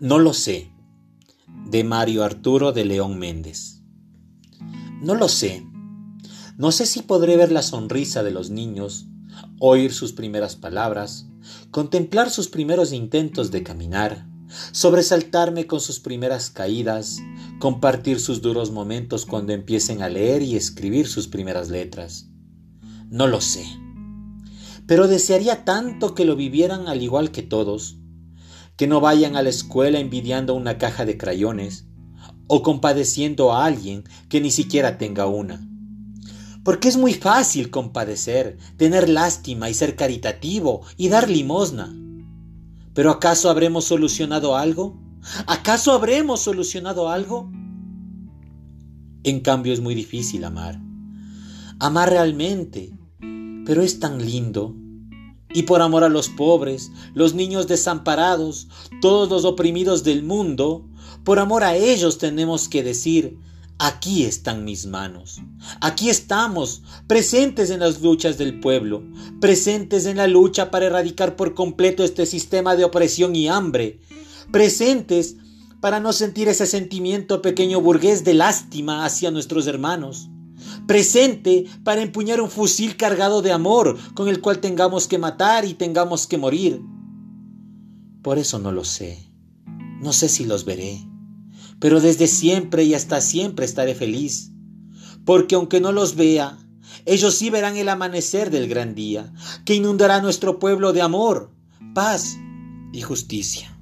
No lo sé, de Mario Arturo de León Méndez. No lo sé. No sé si podré ver la sonrisa de los niños, oír sus primeras palabras, contemplar sus primeros intentos de caminar, sobresaltarme con sus primeras caídas, compartir sus duros momentos cuando empiecen a leer y escribir sus primeras letras. No lo sé. Pero desearía tanto que lo vivieran al igual que todos, que no vayan a la escuela envidiando una caja de crayones o compadeciendo a alguien que ni siquiera tenga una. Porque es muy fácil compadecer, tener lástima y ser caritativo y dar limosna. Pero ¿acaso habremos solucionado algo? ¿Acaso habremos solucionado algo? En cambio es muy difícil amar. Amar realmente. Pero es tan lindo y por amor a los pobres, los niños desamparados, todos los oprimidos del mundo, por amor a ellos tenemos que decir, aquí están mis manos, aquí estamos, presentes en las luchas del pueblo, presentes en la lucha para erradicar por completo este sistema de opresión y hambre, presentes para no sentir ese sentimiento pequeño burgués de lástima hacia nuestros hermanos presente para empuñar un fusil cargado de amor con el cual tengamos que matar y tengamos que morir. Por eso no lo sé. No sé si los veré. Pero desde siempre y hasta siempre estaré feliz. Porque aunque no los vea, ellos sí verán el amanecer del gran día, que inundará nuestro pueblo de amor, paz y justicia.